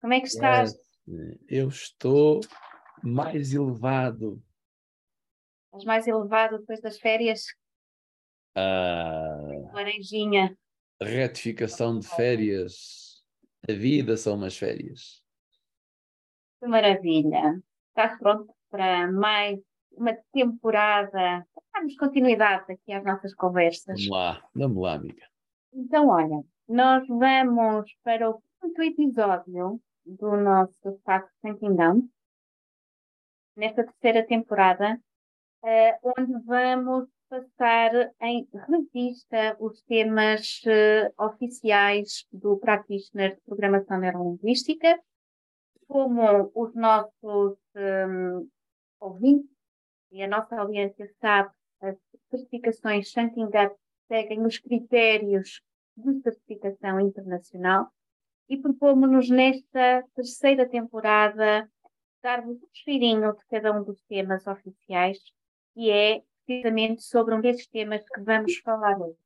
Como é que estás? É, eu estou mais elevado. Estás mais elevado depois das férias? Ah, Laranjinha. retificação de férias. A vida são umas férias. Que maravilha. Estás pronto para mais uma temporada? Damos continuidade aqui às nossas conversas. Vamos lá, vamos lá, amiga. Então, olha, nós vamos para o quinto episódio do nosso Thinking Down, nesta terceira temporada, eh, onde vamos passar em revista os temas eh, oficiais do Practitioner de Programação Neurolinguística, como os nossos um, ouvintes e a nossa audiência sabe, as certificações Thinking Up seguem os critérios de certificação internacional e propomos-nos nesta terceira temporada dar-vos um cheirinho de cada um dos temas oficiais e é precisamente sobre um desses temas que vamos falar hoje.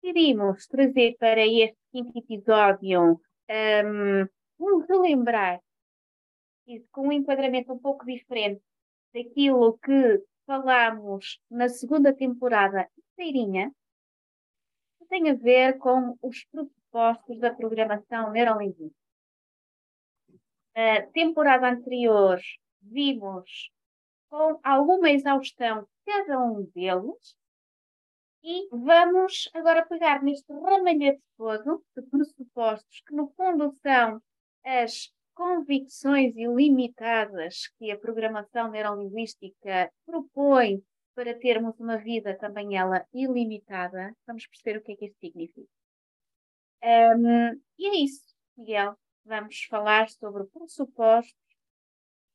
Queríamos trazer para este quinto episódio um, um relembrar com um enquadramento um pouco diferente daquilo que falámos na segunda temporada inteirinha, que tem a ver com os pressupostos da programação neurolinguística. Na temporada anterior, vimos com alguma exaustão cada um deles e vamos agora pegar neste ramalhete todo de pressupostos que, no fundo, são as convicções ilimitadas que a programação neurolinguística propõe para termos uma vida também ela ilimitada. Vamos perceber o que é que isso significa. Um, e é isso, Miguel. Vamos falar sobre pressupostos.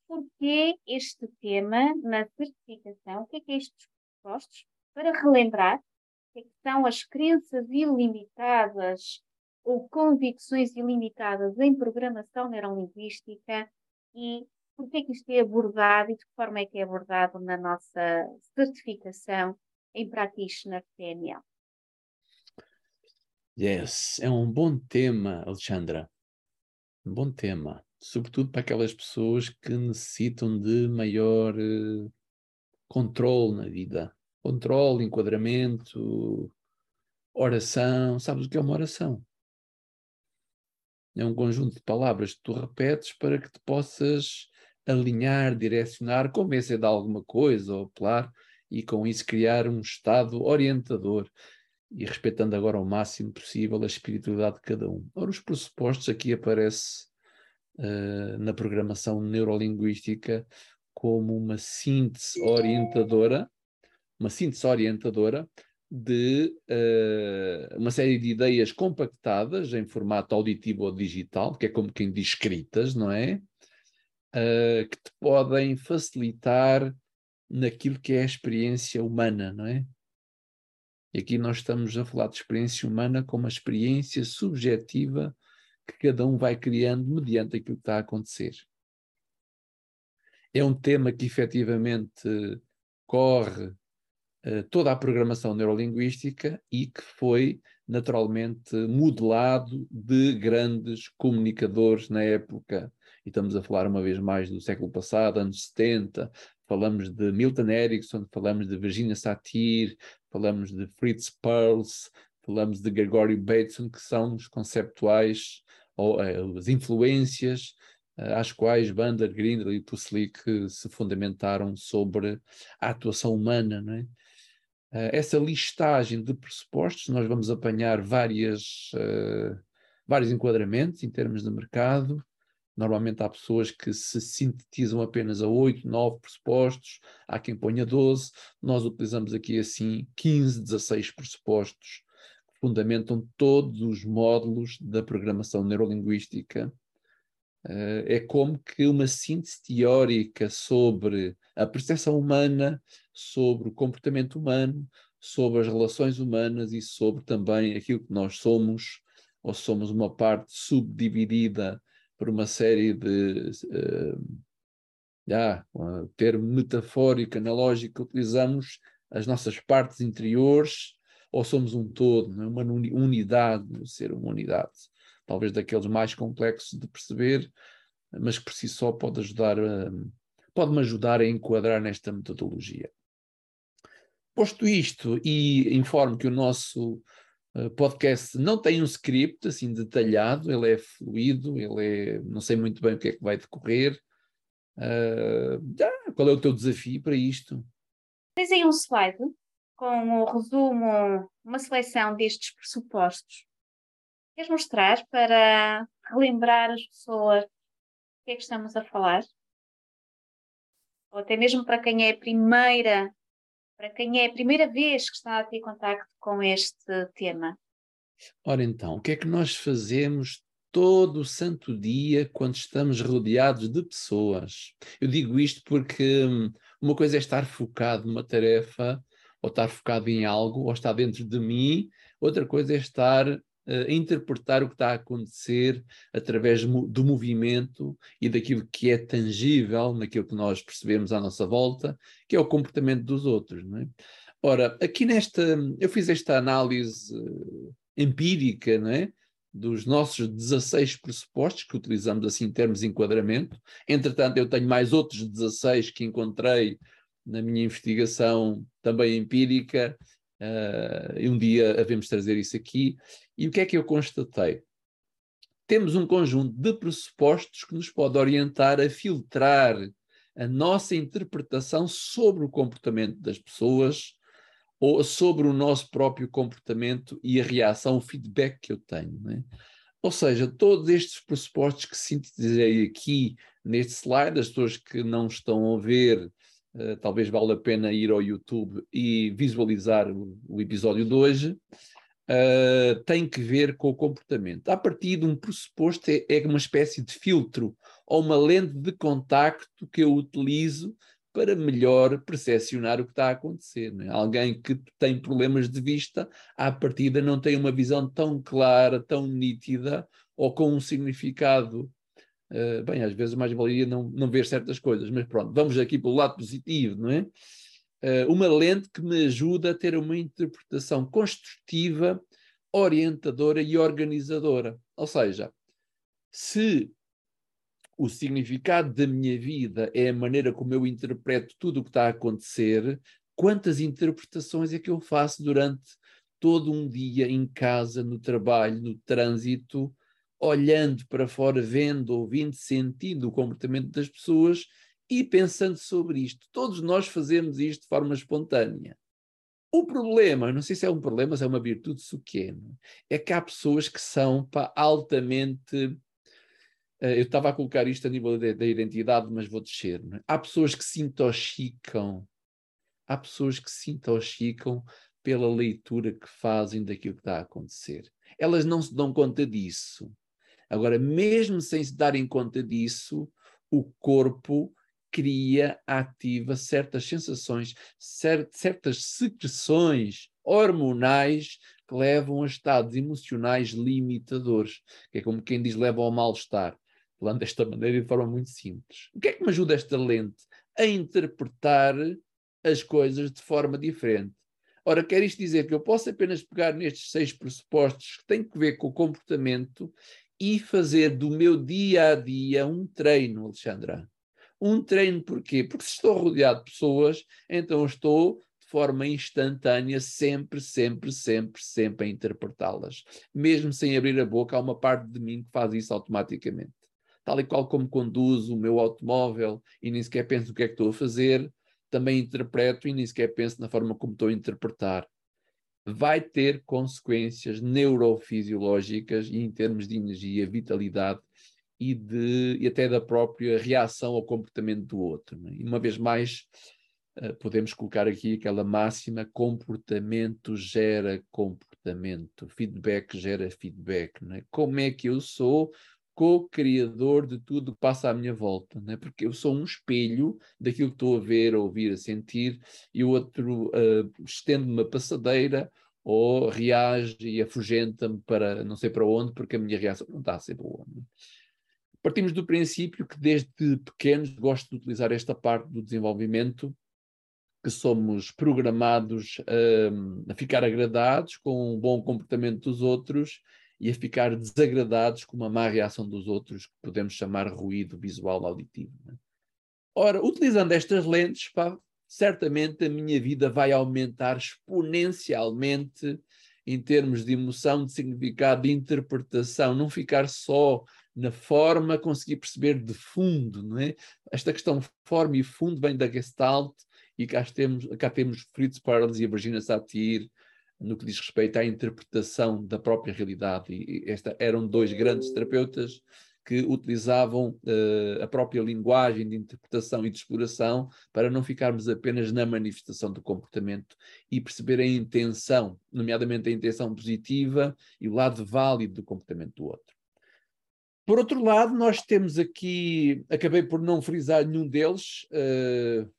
Porquê este tema na certificação? O que é que é estes pressupostos? Para relembrar, o que, é que são as crenças ilimitadas ou convicções ilimitadas em programação neurolinguística e porquê é que isto é abordado e de que forma é que é abordado na nossa certificação em Practitioner PNL. Yes, é um bom tema, Alexandra. Um bom tema. Sobretudo para aquelas pessoas que necessitam de maior uh, controle na vida. Controle, enquadramento, oração. Sabes o que é uma oração? É um conjunto de palavras que tu repetes para que te possas alinhar, direcionar, convencer de alguma coisa ou apelar e com isso criar um estado orientador e respeitando agora ao máximo possível a espiritualidade de cada um. Ora, os pressupostos aqui aparece uh, na programação neurolinguística como uma síntese orientadora, uma síntese orientadora de uh, uma série de ideias compactadas em formato auditivo ou digital, que é como quem diz escritas, não é? Uh, que te podem facilitar naquilo que é a experiência humana, não é? E aqui nós estamos a falar de experiência humana como uma experiência subjetiva que cada um vai criando mediante aquilo que está a acontecer. É um tema que efetivamente corre uh, toda a programação neurolinguística e que foi naturalmente modelado de grandes comunicadores na época. E estamos a falar uma vez mais do século passado, anos 70, falamos de Milton Erickson, falamos de Virginia Satir, falamos de Fritz Perls, falamos de Gregory Bateson, que são os conceptuais ou uh, as influências uh, às quais Bander, Grindel e Tuslik se fundamentaram sobre a atuação humana. É? Uh, essa listagem de pressupostos, nós vamos apanhar várias, vários enquadramentos em termos de mercado, Normalmente há pessoas que se sintetizam apenas a 8, 9 pressupostos, há quem ponha 12. Nós utilizamos aqui assim 15, 16 pressupostos que fundamentam todos os módulos da programação neurolinguística Uh, é como que uma síntese teórica sobre a percepção humana, sobre o comportamento humano, sobre as relações humanas e sobre também aquilo que nós somos, ou somos uma parte subdividida por uma série de. Uh, já, um termo metafórico, analógico, utilizamos as nossas partes interiores, ou somos um todo, é? uma unidade, ser uma unidade. Talvez daqueles mais complexos de perceber, mas que por si só pode ajudar a, pode-me ajudar a enquadrar nesta metodologia. Posto isto, e informo que o nosso podcast não tem um script assim detalhado, ele é fluido, ele é, não sei muito bem o que é que vai decorrer. Uh, ah, qual é o teu desafio para isto? Tens aí um slide com o resumo, uma seleção destes pressupostos. Queres mostrar para relembrar as pessoas o que é que estamos a falar? Ou até mesmo para quem é a primeira para quem é a primeira vez que está a ter contacto com este tema? Ora então, o que é que nós fazemos todo o santo dia quando estamos rodeados de pessoas? Eu digo isto porque hum, uma coisa é estar focado numa tarefa, ou estar focado em algo, ou estar dentro de mim, outra coisa é estar uh, interpretar o que está a acontecer através do movimento e daquilo que é tangível, naquilo que nós percebemos à nossa volta, que é o comportamento dos outros. Não é? Ora, aqui nesta, eu fiz esta análise uh, empírica, não é? dos nossos 16 pressupostos, que utilizamos assim em termos de enquadramento. Entretanto, eu tenho mais outros 16 que encontrei na minha investigação também empírica, uh, e um dia havemos trazer isso aqui. E o que é que eu constatei? Temos um conjunto de pressupostos que nos pode orientar a filtrar a nossa interpretação sobre o comportamento das pessoas ou sobre o nosso próprio comportamento e a reação, o feedback que eu tenho. Né? Ou seja, todos estes pressupostos que sintetizei aqui neste slide, as pessoas que não estão a ver, uh, talvez valha a pena ir ao YouTube e visualizar o, o episódio de hoje uh, tem que ver com o comportamento. A partir de um pressuposto, é, é uma espécie de filtro ou uma lente de contacto que eu utilizo para melhor percepcionar o que está a acontecer. É? Alguém que tem problemas de vista, à partida não tem uma visão tão clara, tão nítida, ou com um significado. Uh, bem, às vezes mais valia não, não ver certas coisas, mas pronto, vamos aqui pelo lado positivo, não é? uh, uma lente que me ajuda a ter uma interpretação construtiva, orientadora e organizadora. Ou seja, se o significado da minha vida é a maneira como eu interpreto tudo o que está a acontecer, quantas interpretações é que eu faço durante todo um dia em casa, no trabalho, no trânsito, olhando para fora, vendo, ouvindo, sentindo o comportamento das pessoas e pensando sobre isto. Todos nós fazemos isto de forma espontânea. O problema, não sei se é um problema, se é uma virtude, que é, é que há pessoas que são pá, altamente. Uh, eu estava a colocar isto a nível da identidade, mas vou descer. É? Há pessoas que se intoxicam, há pessoas que se intoxicam pela leitura que fazem daquilo que está a acontecer. Elas não se dão conta disso. Agora, mesmo sem se darem conta disso, o corpo cria, ativa certas sensações, certas secreções hormonais que levam a estados emocionais limitadores, que é como quem diz levam ao mal-estar, falando desta maneira de forma muito simples. O que é que me ajuda esta lente? A interpretar as coisas de forma diferente. Ora, quer isto dizer que eu posso apenas pegar nestes seis pressupostos que têm que ver com o comportamento e fazer do meu dia a dia um treino, Alexandra. Um treino porquê? Porque se estou rodeado de pessoas, então estou de forma instantânea, sempre, sempre, sempre, sempre a interpretá-las. Mesmo sem abrir a boca, há uma parte de mim que faz isso automaticamente. Tal e qual como conduzo o meu automóvel e nem sequer penso o que é que estou a fazer, também interpreto e nem sequer penso na forma como estou a interpretar. Vai ter consequências neurofisiológicas e em termos de energia, vitalidade e, de, e até da própria reação ao comportamento do outro. É? E uma vez mais, uh, podemos colocar aqui aquela máxima: comportamento gera comportamento, feedback gera feedback. É? Como é que eu sou? Co-criador de tudo que passa à minha volta, né? porque eu sou um espelho daquilo que estou a ver, a ouvir, a sentir, e o outro uh, estende-me uma passadeira ou reage e afugenta-me para não sei para onde, porque a minha reação não está a ser boa. Né? Partimos do princípio que desde pequenos gosto de utilizar esta parte do desenvolvimento que somos programados a, a ficar agradados com o bom comportamento dos outros e a ficar desagradados com uma má reação dos outros, que podemos chamar ruído visual auditivo. Né? Ora, utilizando estas lentes, pá, certamente a minha vida vai aumentar exponencialmente em termos de emoção, de significado, de interpretação, não ficar só na forma, conseguir perceber de fundo, não é? Esta questão forma e fundo vem da Gestalt, e cá temos, cá temos Fritz Perls e a Virginia Satir, no que diz respeito à interpretação da própria realidade. E esta, eram dois grandes terapeutas que utilizavam uh, a própria linguagem de interpretação e de exploração para não ficarmos apenas na manifestação do comportamento e perceber a intenção, nomeadamente a intenção positiva e o lado válido do comportamento do outro. Por outro lado, nós temos aqui, acabei por não frisar nenhum deles, uh,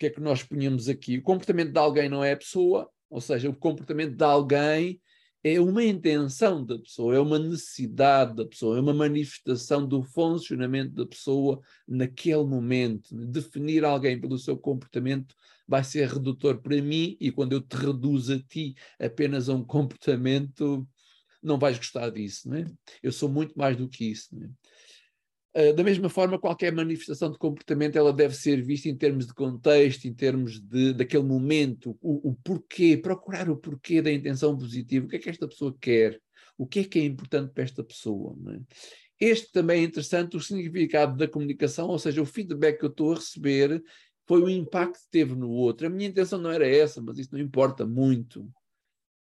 que é que nós punhamos aqui? O comportamento de alguém não é a pessoa, ou seja, o comportamento de alguém é uma intenção da pessoa, é uma necessidade da pessoa, é uma manifestação do funcionamento da pessoa naquele momento. Definir alguém pelo seu comportamento vai ser redutor para mim, e quando eu te reduzo a ti apenas a um comportamento, não vais gostar disso, não é? Eu sou muito mais do que isso, não é? Uh, da mesma forma, qualquer manifestação de comportamento ela deve ser vista em termos de contexto, em termos de, daquele momento, o, o, porquê, procurar o porquê da intenção positiva, o que é que esta pessoa quer, o que é que é importante para esta pessoa. É? Este também é interessante, o significado da comunicação, ou seja, o feedback que eu estou a receber foi o impacto que teve no outro. A minha intenção não era essa, mas isso não importa muito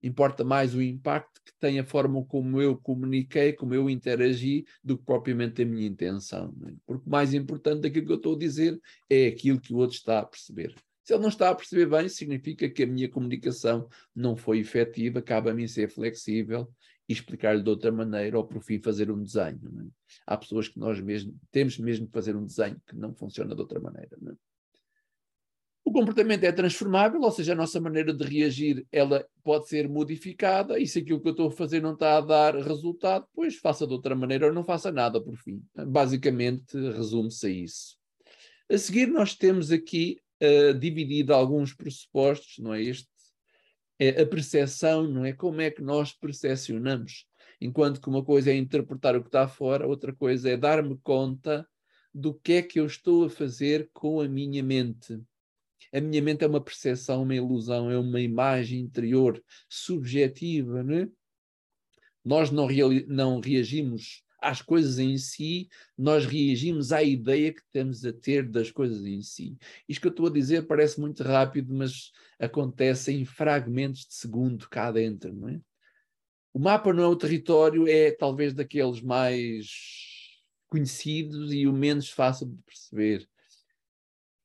importa mais o impacto que tem a forma como eu comuniquei, como eu interagi, do que propriamente a minha intenção. É? Porque mais importante daquilo que eu estou a dizer é aquilo que o outro está a perceber. Se ele não está a perceber bem, significa que a minha comunicação não foi efetiva, cabe a mim ser flexível e explicar-lhe de outra maneira, ou por fim fazer um desenho. É? Há pessoas que nós mesmo temos mesmo que fazer um desenho que não funciona de outra maneira. O comportamento é transformável, ou seja, a nossa maneira de reagir ela pode ser modificada e se aquilo que eu estou a fazer não está a dar resultado, pois faça de outra maneira ou não faça nada por fim. Basicamente resume-se a isso. A seguir nós temos aqui uh, dividido alguns pressupostos, não é este? É a percepção, não é? Como é que nós percepcionamos? Enquanto que uma coisa é interpretar o que está fora, outra coisa é dar-me conta do que é que eu estou a fazer com a minha mente a minha mente é uma percepção, uma ilusão, é uma imagem interior subjetiva, não é? Nós não, não reagimos às coisas em si, nós reagimos à ideia que temos a ter das coisas em si. Isto que eu estou a dizer parece muito rápido, mas acontece em fragmentos de segundo cá dentro, não é? O mapa não é o território, é talvez daqueles mais conhecidos e o menos fácil de perceber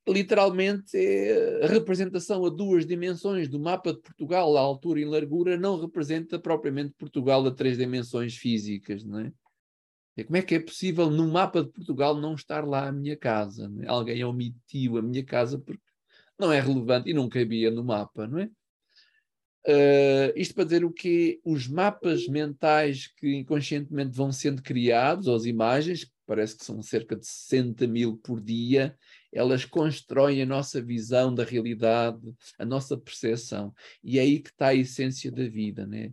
literalmente é a representação a duas dimensões do mapa de Portugal, a altura e largura, não representa propriamente Portugal a três dimensões físicas, não é? E como é que é possível no mapa de Portugal não estar lá a minha casa? É? Alguém omitiu a minha casa porque não é relevante e não cabia no mapa, não é? Uh, isto para dizer o que os mapas mentais que inconscientemente vão sendo criados, ou as imagens, que parece que são cerca de 60 mil por dia, elas constroem a nossa visão da realidade, a nossa percepção. E é aí que está a essência da vida, né?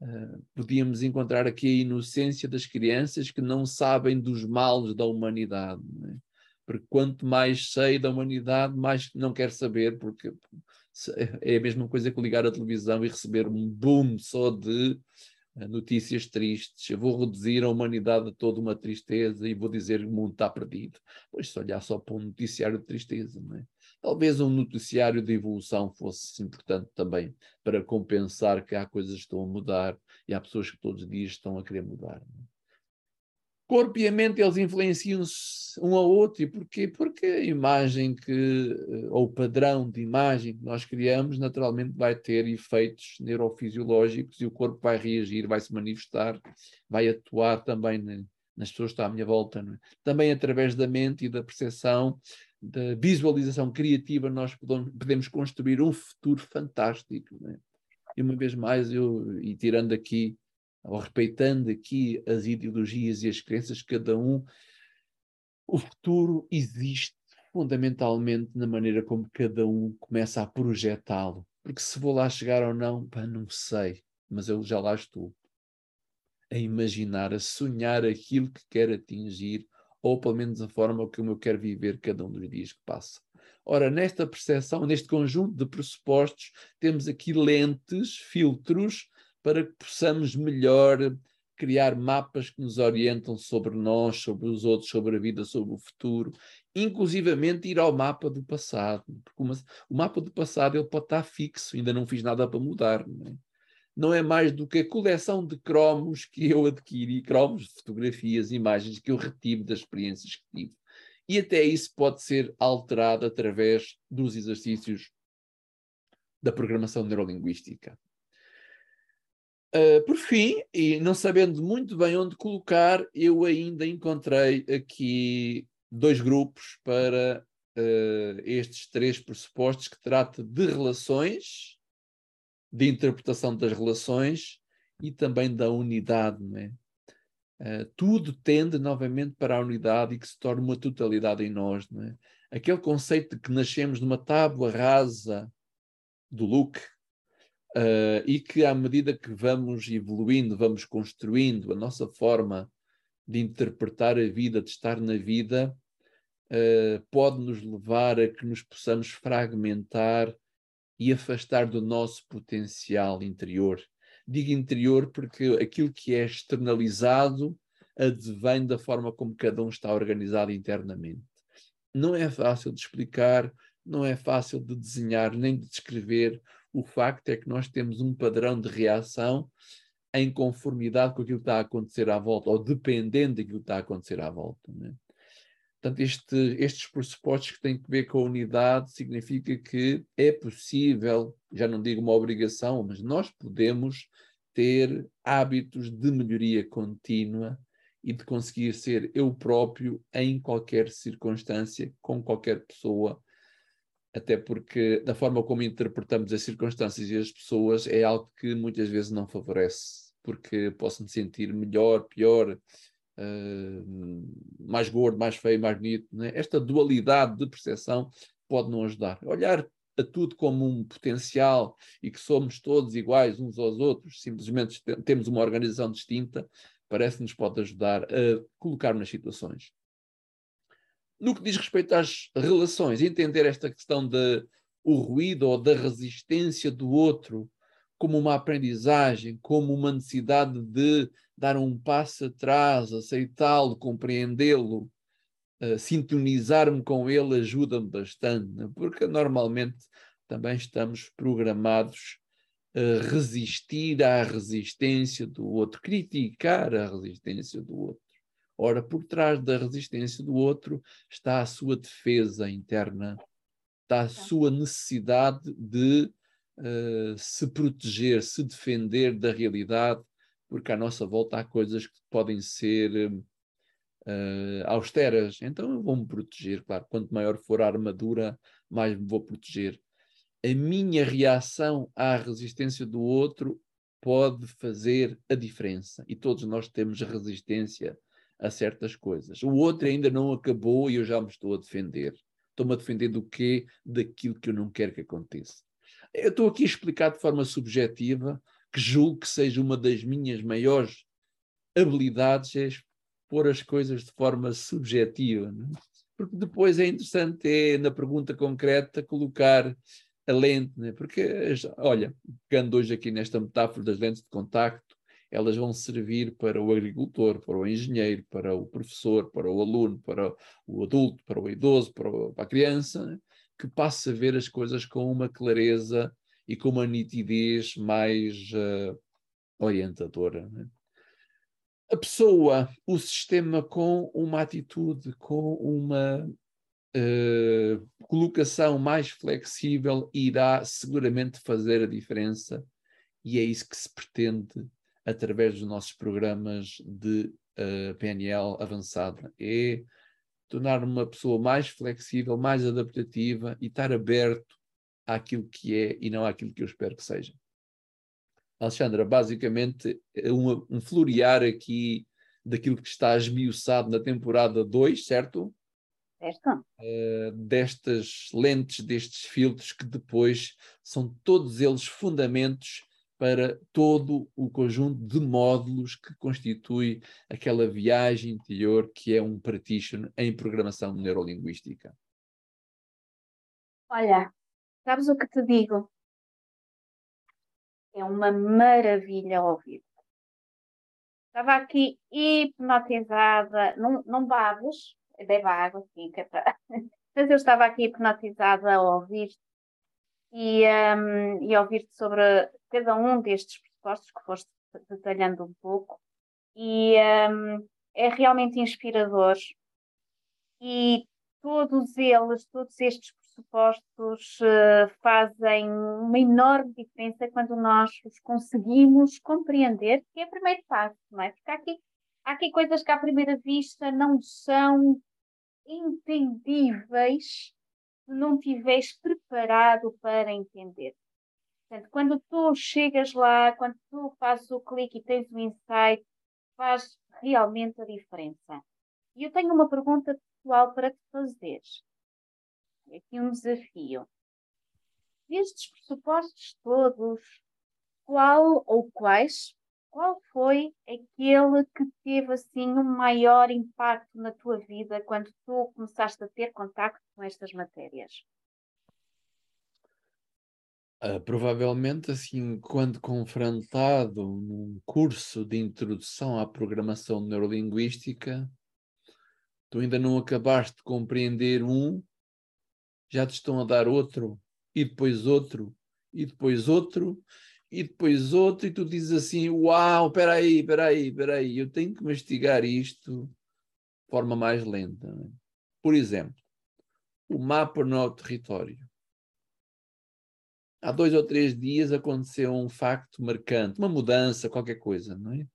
Uh, podíamos encontrar aqui a inocência das crianças que não sabem dos males da humanidade. Né? Porque quanto mais sei da humanidade, mais não quero saber, porque é a mesma coisa que ligar a televisão e receber um boom só de notícias tristes, eu vou reduzir a humanidade a toda uma tristeza e vou dizer que o mundo está perdido. Pois se olhar só para um noticiário de tristeza, não é? Talvez um noticiário de evolução fosse importante também para compensar que há coisas que estão a mudar e há pessoas que todos os dias estão a querer mudar. Não é? Corpo e a mente eles influenciam-se um ao outro. E porquê? Porque a imagem que, eh, ou o padrão de imagem que nós criamos, naturalmente vai ter efeitos neurofisiológicos e o corpo vai reagir, vai se manifestar, vai atuar também nas pessoas que estão à minha volta. É? Também através da mente e da percepção, da visualização criativa, nós podemos construir um futuro fantástico. É? E uma vez mais, eu, e tirando aqui, ou respeitando aqui as ideologias e as crenças, cada um, o futuro existe fundamentalmente na maneira como cada um começa a projetá-lo. Porque se vou lá chegar ou não, pá, não sei, mas eu já lá estou. A imaginar, a sonhar aquilo que quero atingir, ou pelo menos a forma como eu quero viver cada um dos dias que passa. Ora, nesta percepção, neste conjunto de pressupostos, temos aqui lentes, filtros, para que possamos melhor criar mapas que nos orientam sobre nós, sobre os outros, sobre a vida, sobre o futuro, inclusivamente ir ao mapa do passado, porque uma, o mapa do passado ele pode estar fixo, ainda não fiz nada para mudar, não é? Não é mais do que a coleção de cromos que eu adquiri, cromos de fotografias, imagens que eu retive das experiências que tive. E até isso pode ser alterado através dos exercícios da programação neurolinguística. Uh, por fim, e não sabendo muito bem onde colocar, eu ainda encontrei aqui dois grupos para uh, estes três pressupostos que trata de relações, de interpretação das relações e também da unidade, não é? Uh, tudo tende novamente para a unidade e que se torne uma totalidade em nós, não é? Aquele conceito de que nascemos numa tábua rasa do look, Uh, e que à medida que vamos evoluindo, vamos construindo a nossa forma de interpretar a vida, de estar na vida, uh, pode nos levar a que nos possamos fragmentar e afastar do nosso potencial interior. Digo interior porque aquilo que é externalizado advém da forma como cada um está organizado internamente. Não é fácil de explicar, não é fácil de desenhar nem de descrever o facto é que nós temos um padrão de reação em conformidade com aquilo que está a acontecer à volta, ou dependendo daquilo que está a acontecer à volta. Né? Portanto, este, estes pressupostos que têm que ver com a unidade significa que é possível, já não digo uma obrigação, mas nós podemos ter hábitos de melhoria contínua e de conseguir ser eu próprio em qualquer circunstância, com qualquer pessoa, até porque da forma como interpretamos as circunstâncias e as pessoas é algo que muitas vezes não favorece, porque posso me sentir melhor, pior, uh, mais gordo, mais feio, mais bonito. Né? Esta dualidade de percepção pode não ajudar. Olhar a tudo como um potencial e que somos todos iguais uns aos outros, simplesmente temos uma organização distinta, parece-nos pode ajudar a colocar nas situações. No que diz respeito às relações, entender esta questão de o ruído ou da resistência do outro como uma aprendizagem, como uma necessidade de dar um passo atrás, aceitá-lo, compreendê-lo, uh, sintonizar-me com ele ajuda-me bastante, né? porque normalmente também estamos programados a resistir à resistência do outro, criticar a resistência do outro. Ora, por trás da resistência do outro está a sua defesa interna, está a sua necessidade de uh, se proteger, se defender da realidade, porque à nossa volta há coisas que podem ser uh, austeras. Então eu vou-me proteger, claro. Quanto maior for a armadura, mais me vou proteger. A minha reação à resistência do outro pode fazer a diferença. E todos nós temos resistência a certas coisas. O outro ainda não acabou e eu já me estou a defender. Estou-me a defender do quê? Daquilo que eu não quero que aconteça. Eu estou aqui a explicar de forma subjetiva, que julgo que seja uma das minhas maiores habilidades, é pôr as coisas de forma subjetiva. É? Porque depois é interessante, é, na pergunta concreta, colocar a lente, né? porque, olha, pegando hoje aqui nesta metáfora das lentes de contacto, elas vão servir para o agricultor, para o engenheiro, para o professor, para o aluno, para o adulto, para o idoso, para, a criança, né? que passe a ver as coisas com uma clareza e com uma nitidez mais uh, orientadora. Né? A pessoa, o sistema com uma atitude, com uma uh, colocação mais flexível, irá seguramente fazer a diferença e é isso que se pretende através dos nossos programas de uh, PNL avançada, é tornar uma pessoa mais flexível, mais adaptativa e estar aberto àquilo que é e não àquilo que eu espero que seja. Alexandra, basicamente é um, um florear aqui daquilo que está esmiuçado na temporada 2, certo? Certo. Uh, destas lentes, destes filtros que depois são todos eles fundamentos para todo o conjunto de módulos que constitui aquela viagem interior que é um practitioner em programação neurolinguística. Olha, sabes o que te digo? É uma maravilha ouvir. Estava aqui hipnotizada, não, não babes, bebe água, sim, que é para... mas eu estava aqui hipnotizada a ouvir e, um, e ouvir-te sobre cada um destes pressupostos que foste detalhando um pouco e um, é realmente inspirador e todos eles, todos estes pressupostos uh, fazem uma enorme diferença quando nós os conseguimos compreender, que é o primeiro passo, não é? Porque há aqui, há aqui coisas que à primeira vista não são entendíveis se não estiveres preparado para entender. Portanto, quando tu chegas lá, quando tu fazes o clique e tens o insight, faz realmente a diferença. E eu tenho uma pergunta pessoal para te fazer. Aqui um desafio. Destes pressupostos todos, qual ou quais qual foi aquele que teve assim um maior impacto na tua vida quando tu começaste a ter contato com estas matérias? Uh, provavelmente, assim, quando confrontado num curso de introdução à programação neurolinguística, tu ainda não acabaste de compreender um, já te estão a dar outro, e depois outro, e depois outro, e depois outro, e tu dizes assim: Uau, espera aí, espera aí, espera aí, eu tenho que mastigar isto de forma mais lenta. É? Por exemplo, o mapa no território. Há dois ou três dias aconteceu um facto marcante, uma mudança, qualquer coisa, não é?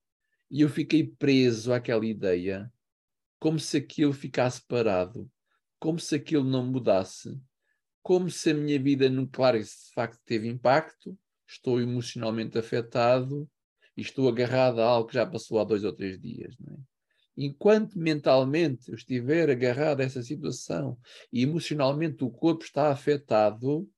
E eu fiquei preso àquela ideia, como se aquilo ficasse parado, como se aquilo não mudasse, como se a minha vida, claro, esse facto teve impacto, estou emocionalmente afetado e estou agarrado a algo que já passou há dois ou três dias. É? Enquanto mentalmente eu estiver agarrado a essa situação e emocionalmente o corpo está afetado,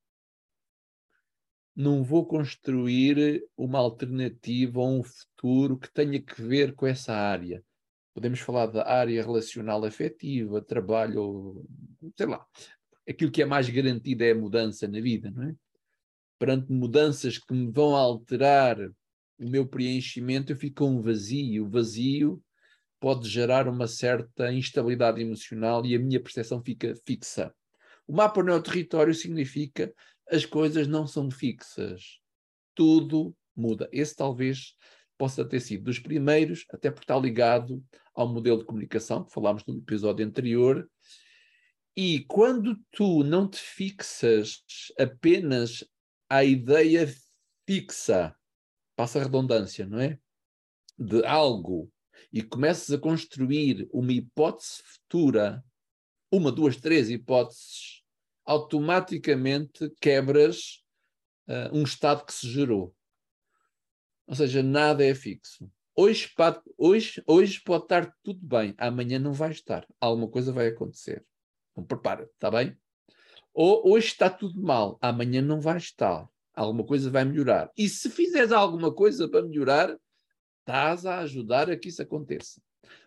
não vou construir uma alternativa ou um futuro que tenha que ver com essa área. Podemos falar da área relacional afetiva, trabalho, sei lá. Aquilo que é mais garantido é a mudança na vida, não é? perante mudanças que me vão alterar o meu preenchimento, eu fico com um vazio. O vazio pode gerar uma certa instabilidade emocional e a minha percepção fica fixa. O mapa no território significa as coisas não são fixas. Tudo muda. Esse talvez possa ter sido dos primeiros, até porque está ligado ao modelo de comunicação que falámos no episódio anterior. E quando tu não te fixas apenas à ideia fixa, passa a redundância, não é? De algo e começas a construir uma hipótese futura, uma, duas, três hipóteses, automaticamente quebras uh, um estado que se gerou. Ou seja, nada é fixo. Hoje, hoje, hoje pode estar tudo bem, amanhã não vai estar. Alguma coisa vai acontecer. Então prepara-te, está bem? Ou hoje está tudo mal, amanhã não vai estar. Alguma coisa vai melhorar. E se fizeres alguma coisa para melhorar, estás a ajudar a que isso aconteça.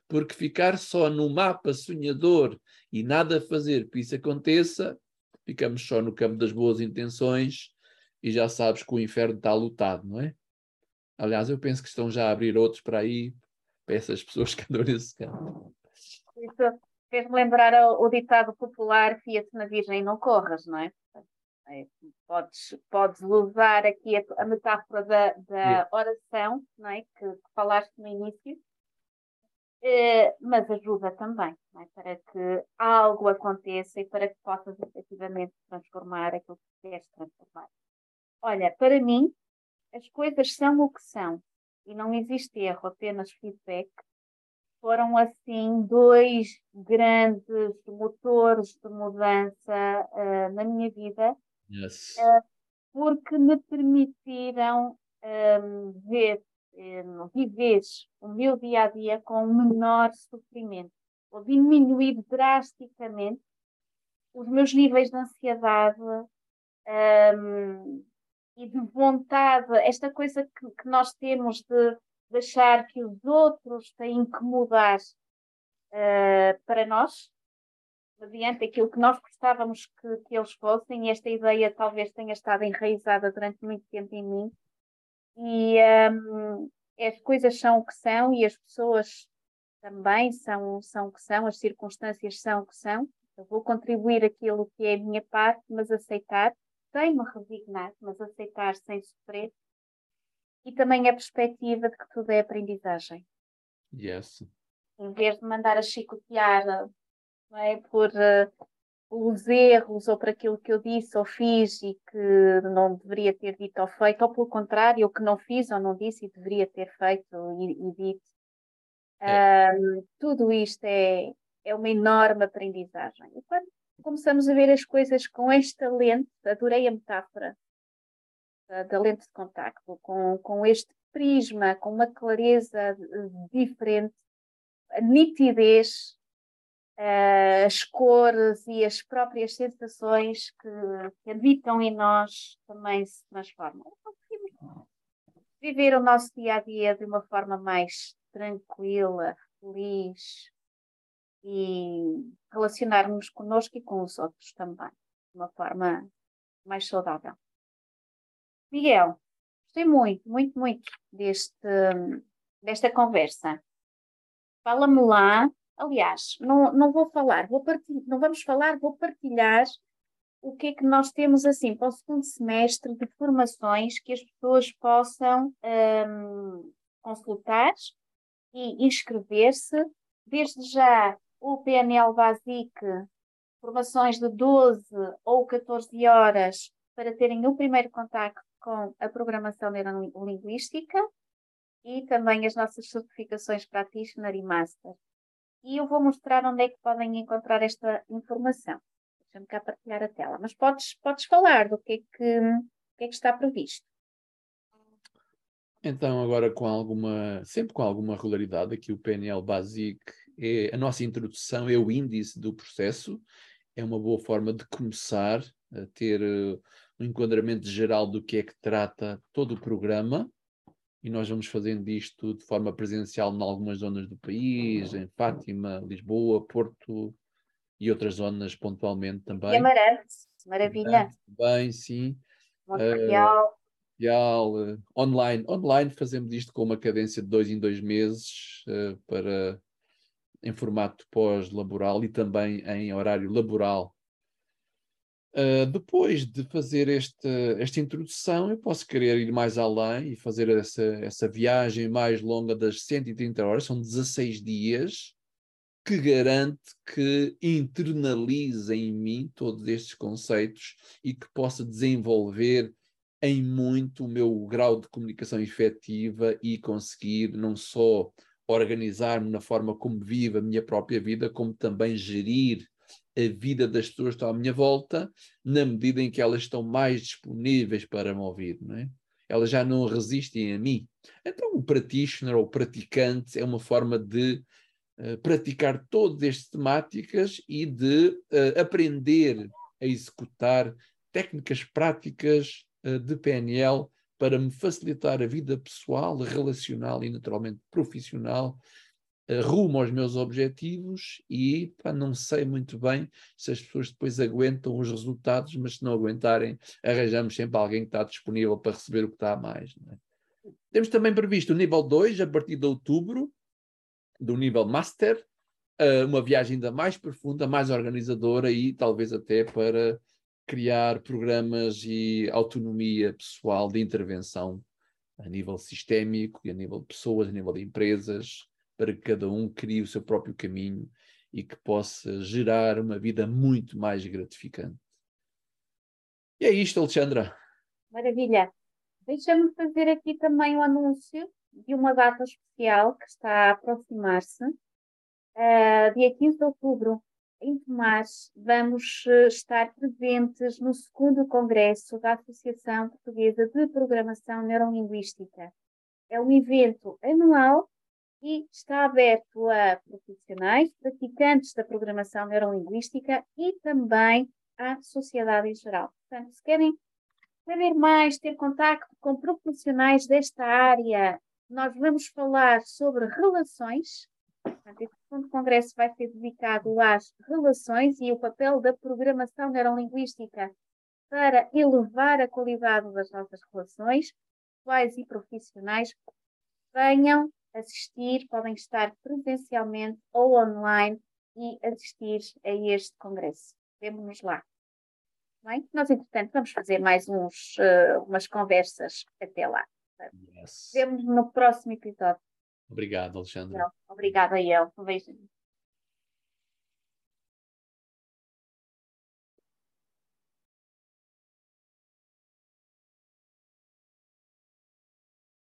Porque ficar só no mapa sonhador e nada fazer para isso aconteça, ficamos só no campo das boas intenções e já sabes que o inferno está lutado, não é? Aliás, eu penso que estão já a abrir outros para aí, para essas pessoas que andam nesse campo. Isso fez-me lembrar o, o, ditado popular: fia-te na Virgem não corras, não é? é podes, podes usar aqui a, a metáfora da, da oração, não é? Que, que falaste no início, eh, mas ajuda também é? para que algo aconteça e para que possas efetivamente transformar aquilo que queres transformar. Olha, para mim, as coisas são o que são e não existe erro, apenas feedback foram assim dois grandes motores de mudança uh, na minha vida, yes. uh, porque me permitiram um, ver, um, viver o meu dia a dia com menor sofrimento, ou diminuir drasticamente os meus níveis de ansiedade um, e de vontade, esta coisa que, que nós temos de de achar que os outros têm que mudar uh, para nós, mediante aquilo que nós gostávamos que, que, eles fossem, e esta ideia talvez tenha estado enraizada durante muito tempo em mim. E um, as coisas são o que são e as pessoas também são, são o que são, as circunstâncias são o que são. Eu vou contribuir aquilo que é a minha parte, mas aceitar, sem me resignar, mas aceitar sem sofrer e também a perspectiva de que tudo é aprendizagem. Yes. Em vez de mandar a chicotear é, por uh, os erros ou por aquilo que eu disse ou fiz e que não deveria ter dito ou feito, ou pelo contrário, o que não fiz ou não disse e deveria ter feito e, e dito. É. Um, tudo isto é, é uma enorme aprendizagem. E quando começamos a ver as coisas com esta lente, adorei a metáfora da lente de contacto, com, com este prisma, com uma clareza diferente, a nitidez, uh, as cores e as próprias sensações que, que habitam em nós também se transformam. Conseguimos viver o nosso dia a dia de uma forma mais tranquila, feliz e relacionarmos conosco e com os outros também, de uma forma mais saudável. Miguel, gostei muito, muito, muito deste, desta conversa. Fala-me lá. Aliás, não, não vou falar, vou não vamos falar, vou partilhar o que é que nós temos assim para o segundo semestre de formações que as pessoas possam um, consultar e inscrever-se. Desde já, o PNL Basic, formações de 12 ou 14 horas para terem o primeiro contacto com a programação neurolinguística e também as nossas certificações Practitioner e Master. E eu vou mostrar onde é que podem encontrar esta informação. Deixa-me cá partilhar a tela. Mas podes, podes falar do que é que, que, é que está previsto. Então, agora com alguma, sempre com alguma regularidade, aqui o PNL Basic é a nossa introdução, é o índice do processo, é uma boa forma de começar a ter uh, um enquadramento geral do que é que trata todo o programa, e nós vamos fazendo isto de forma presencial em algumas zonas do país, em Fátima, Lisboa, Porto e outras zonas pontualmente também. E Amarante, maravilha. Também, sim. Montreal. Uh, online. Online fazemos isto com uma cadência de dois em dois meses uh, para em formato pós-laboral e também em horário laboral Uh, depois de fazer esta, esta introdução, eu posso querer ir mais além e fazer essa, essa viagem mais longa das 130 horas, são 16 dias, que garante que internalize em mim todos estes conceitos e que possa desenvolver em muito o meu grau de comunicação efetiva e conseguir não só organizar-me na forma como vivo a minha própria vida, como também gerir a vida das pessoas estão à minha volta, na medida em que elas estão mais disponíveis para me ouvir, não é? Elas já não resistem a mim. Então, o practitioner ou praticante é uma forma de uh, praticar todas estas temáticas e de uh, aprender a executar técnicas práticas uh, de PNL para me facilitar a vida pessoal, relacional e naturalmente profissional rumo aos meus objetivos e pá, não sei muito bem se as pessoas depois aguentam os resultados, mas se não aguentarem, arranjamos sempre alguém que está disponível para receber o que está a mais. É? Temos também previsto o nível 2, a partir de outubro, do nível Master, uma viagem ainda mais profunda, mais organizadora e talvez até para criar programas e autonomia pessoal de intervenção a nível sistémico e a nível de pessoas, a nível de empresas, para que cada um crie o seu próprio caminho e que possa gerar uma vida muito mais gratificante. E é isto, Alexandra. Maravilha. Deixa-me fazer aqui também um anúncio de uma data especial que está a aproximar-se. Uh, dia 15 de outubro, em Tomás, vamos uh, estar presentes no segundo congresso da Associação Portuguesa de Programação Neurolinguística. É um evento anual e está aberto a profissionais, praticantes da programação neurolinguística e também à sociedade em geral. Portanto, se querem saber mais, ter contato com profissionais desta área, nós vamos falar sobre relações. Portanto, este segundo congresso vai ser dedicado às relações e o papel da programação neurolinguística para elevar a qualidade das nossas relações, pessoais e profissionais. Venham assistir, podem estar presencialmente ou online e assistir a este congresso. Vemo-nos lá. Bem, nós, entretanto, vamos fazer mais uns, uh, umas conversas até lá. Yes. Vemos no próximo episódio. Obrigado, Alexandre. Obrigada, eu. Um beijinho.